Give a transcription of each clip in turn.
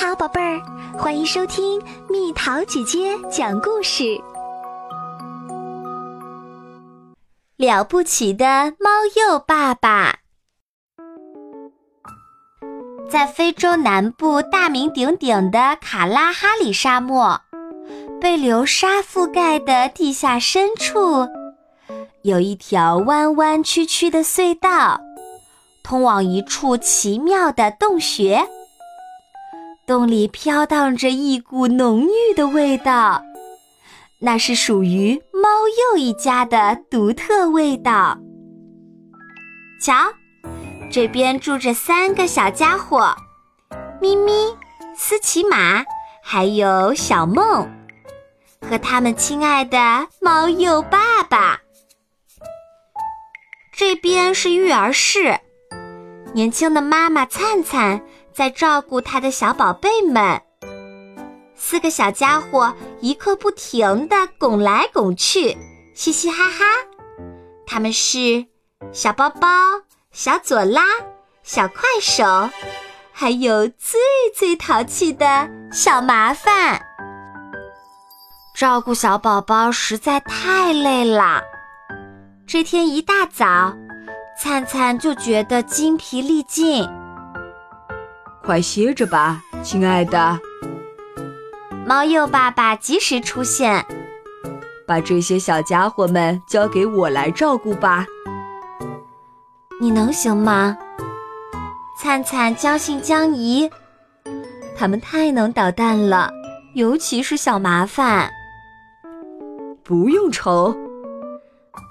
好，宝贝儿，欢迎收听蜜桃姐姐讲故事。了不起的猫鼬爸爸，在非洲南部大名鼎鼎的卡拉哈里沙漠，被流沙覆盖的地下深处，有一条弯弯曲曲的隧道，通往一处奇妙的洞穴。洞里飘荡着一股浓郁的味道，那是属于猫鼬一家的独特味道。瞧，这边住着三个小家伙：咪咪、斯奇马，还有小梦，和他们亲爱的猫鼬爸爸。这边是育儿室，年轻的妈妈灿灿。在照顾他的小宝贝们，四个小家伙一刻不停地拱来拱去，嘻嘻哈哈。他们是小包包、小左拉、小快手，还有最最淘气的小麻烦。照顾小宝宝实在太累了。这天一大早，灿灿就觉得精疲力尽。快歇着吧，亲爱的。猫鼬爸爸及时出现，把这些小家伙们交给我来照顾吧。你能行吗？灿灿将信将疑。他们太能捣蛋了，尤其是小麻烦。不用愁，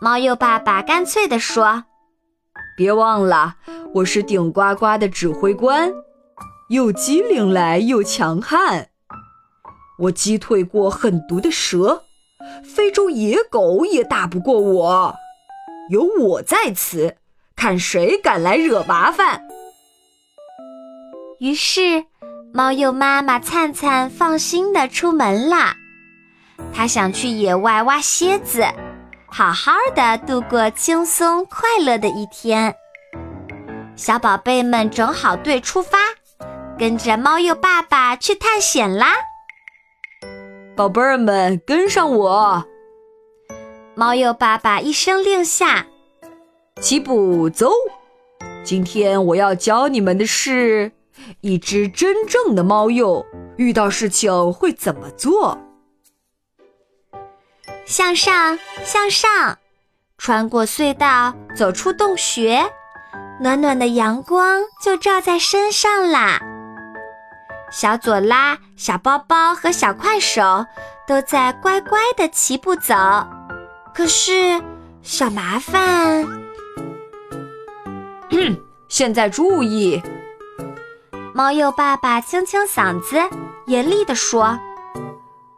猫鼬爸爸干脆地说：“别忘了，我是顶呱呱的指挥官。”又机灵来又强悍，我击退过狠毒的蛇，非洲野狗也打不过我。有我在此，看谁敢来惹麻烦。于是，猫鼬妈妈灿灿放心的出门啦。他想去野外挖蝎子，好好的度过轻松快乐的一天。小宝贝们整好队出发。跟着猫鼬爸爸去探险啦！宝贝儿们，跟上我！猫鼬爸爸一声令下，起步走！今天我要教你们的是，一只真正的猫鼬遇到事情会怎么做。向上，向上，穿过隧道，走出洞穴，暖暖的阳光就照在身上啦！小左拉、小包包和小快手都在乖乖的齐步走，可是小麻烦，现在注意！猫鼬爸爸清清嗓子，严厉地说：“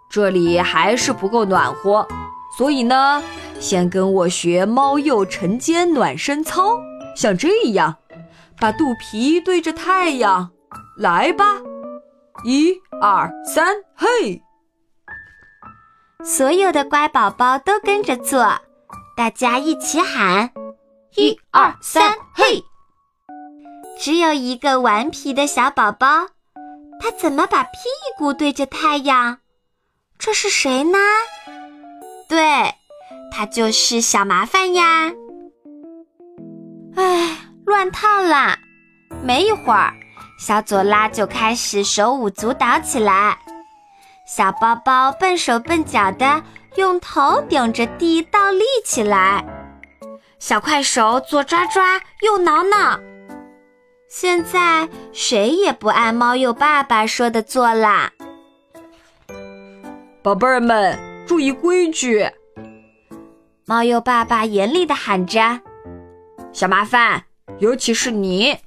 这里还是不够暖和，所以呢，先跟我学猫鼬晨间暖身操，像这样，把肚皮对着太阳，来吧。”一二三，嘿！所有的乖宝宝都跟着做，大家一起喊：一二三，嘿！只有一个顽皮的小宝宝，他怎么把屁股对着太阳？这是谁呢？对，他就是小麻烦呀！哎，乱套啦！没一会儿。小左拉就开始手舞足蹈起来，小包包笨手笨脚的用头顶着地倒立起来，小快手左抓抓右挠挠。现在谁也不按猫鼬爸爸说的做啦。宝贝儿们，注意规矩！猫鼬爸爸严厉的喊着：“小麻烦，尤其是你。”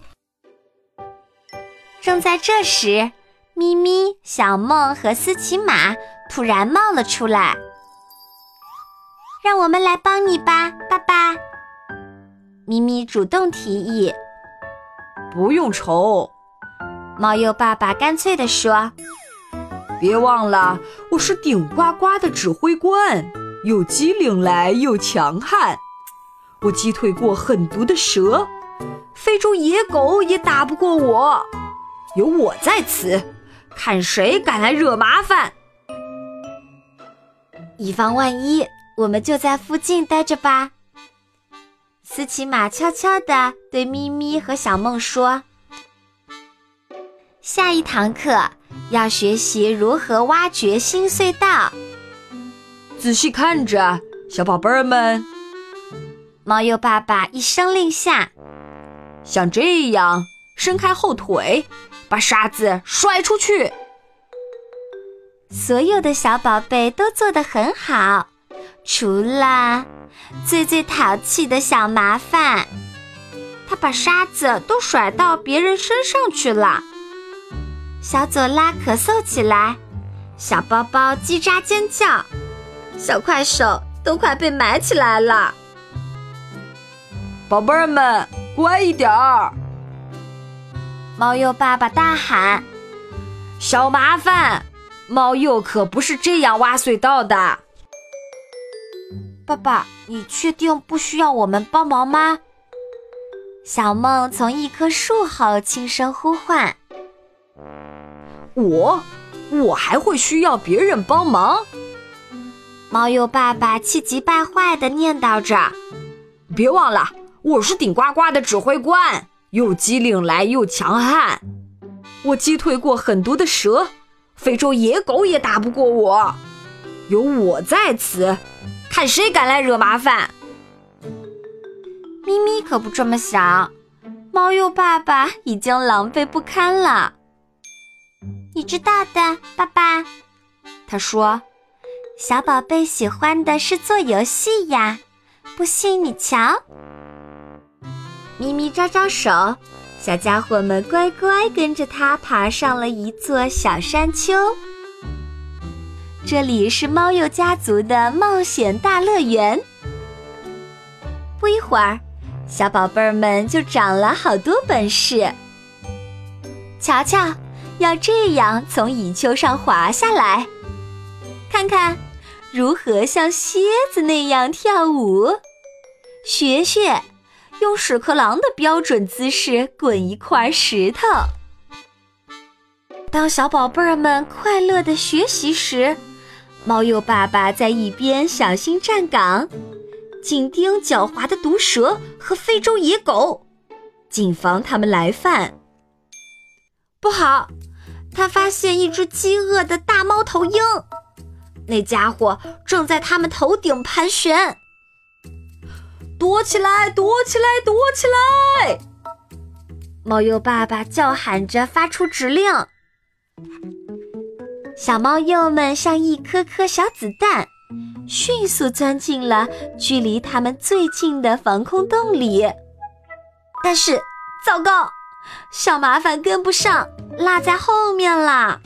正在这时，咪咪、小梦和斯奇马突然冒了出来。让我们来帮你吧，爸爸。咪咪主动提议。不用愁，猫鼬爸爸干脆地说：“别忘了，我是顶呱呱的指挥官，又机灵来又强悍。我击退过狠毒的蛇，非洲野狗也打不过我。”有我在此，看谁敢来惹麻烦。以防万一，我们就在附近待着吧。斯奇马悄悄地对咪咪和小梦说：“下一堂课要学习如何挖掘新隧道。仔细看着，小宝贝儿们。”猫鼬爸爸一声令下，像这样伸开后腿，把沙子甩出去。所有的小宝贝都做得很好，除了最最淘气的小麻烦，他把沙子都甩到别人身上去了。小左拉咳嗽起来，小包包叽喳尖叫，小快手都快被埋起来了。宝贝儿们，乖一点儿！猫鼬爸爸大喊：“小麻烦，猫鼬可不是这样挖隧道的。”爸爸，你确定不需要我们帮忙吗？小梦从一棵树后轻声呼唤：“我，我还会需要别人帮忙？”猫鼬爸爸气急败坏地念叨着：“别忘了。”我是顶呱呱的指挥官，又机灵来又强悍。我击退过很多的蛇，非洲野狗也打不过我。有我在此，看谁敢来惹麻烦。咪咪可不这么想，猫鼬爸爸已经狼狈不堪了。你知道的，爸爸。他说：“小宝贝喜欢的是做游戏呀，不信你瞧。”咪咪招招手，小家伙们乖乖跟着它爬上了一座小山丘。这里是猫鼬家族的冒险大乐园。不一会儿，小宝贝儿们就长了好多本事。瞧瞧，要这样从蚁丘上滑下来，看看如何像蝎子那样跳舞，学学。用屎壳郎的标准姿势滚一块石头。当小宝贝儿们快乐的学习时，猫鼬爸爸在一边小心站岗，紧盯狡猾的毒蛇和非洲野狗，谨防他们来犯。不好，他发现一只饥饿的大猫头鹰，那家伙正在他们头顶盘旋。躲起来！躲起来！躲起来！猫鼬爸爸叫喊着发出指令。小猫鼬们像一颗颗小子弹，迅速钻进了距离他们最近的防空洞里。但是，糟糕，小麻烦跟不上，落在后面啦。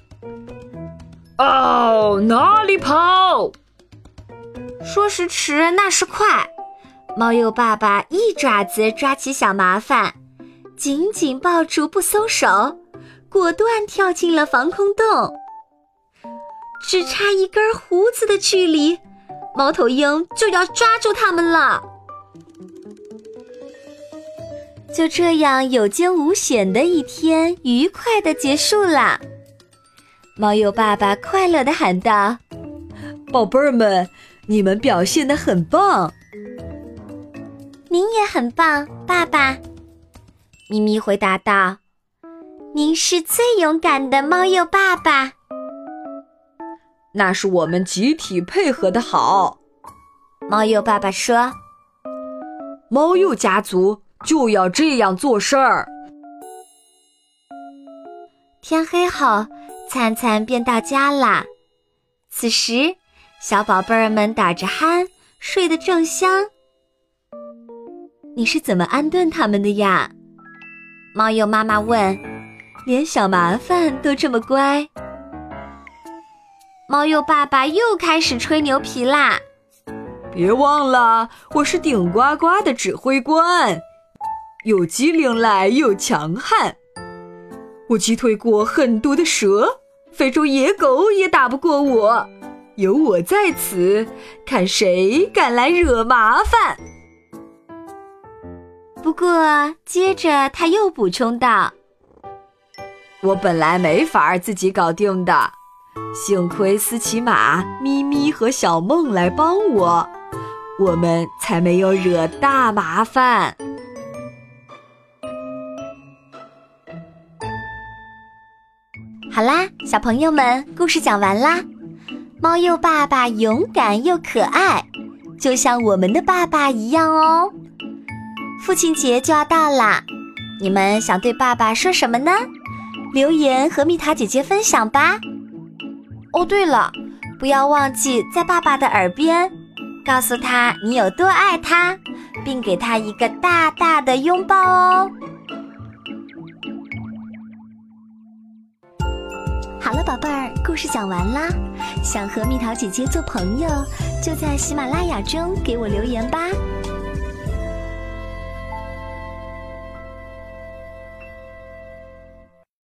哦，哪里跑？说时迟，那时快。猫鼬爸爸一爪子抓起小麻烦，紧紧抱住不松手，果断跳进了防空洞。只差一根胡子的距离，猫头鹰就要抓住他们了。就这样有惊无险的一天，愉快的结束了。猫鼬爸爸快乐的喊道：“宝贝儿们，你们表现的很棒。”您也很棒，爸爸。咪咪回答道：“您是最勇敢的猫鼬爸爸。”那是我们集体配合的好。猫鼬爸爸说：“猫鼬家族就要这样做事儿。”天黑后，灿灿便到家了。此时，小宝贝儿们打着鼾，睡得正香。你是怎么安顿他们的呀？猫鼬妈妈问。连小麻烦都这么乖。猫鼬爸爸又开始吹牛皮啦。别忘了，我是顶呱呱的指挥官，又机灵来又强悍。我击退过很多的蛇，非洲野狗也打不过我。有我在此，看谁敢来惹麻烦。不过，接着他又补充道：“我本来没法自己搞定的，幸亏斯奇马、咪咪和小梦来帮我，我们才没有惹大麻烦。好啦，小朋友们，故事讲完啦。猫鼬爸爸勇敢又可爱，就像我们的爸爸一样哦。父亲节就要到啦，你们想对爸爸说什么呢？留言和蜜桃姐姐分享吧。哦，对了，不要忘记在爸爸的耳边告诉他你有多爱他，并给他一个大大的拥抱哦。好了，宝贝儿，故事讲完啦。想和蜜桃姐姐做朋友，就在喜马拉雅中给我留言吧。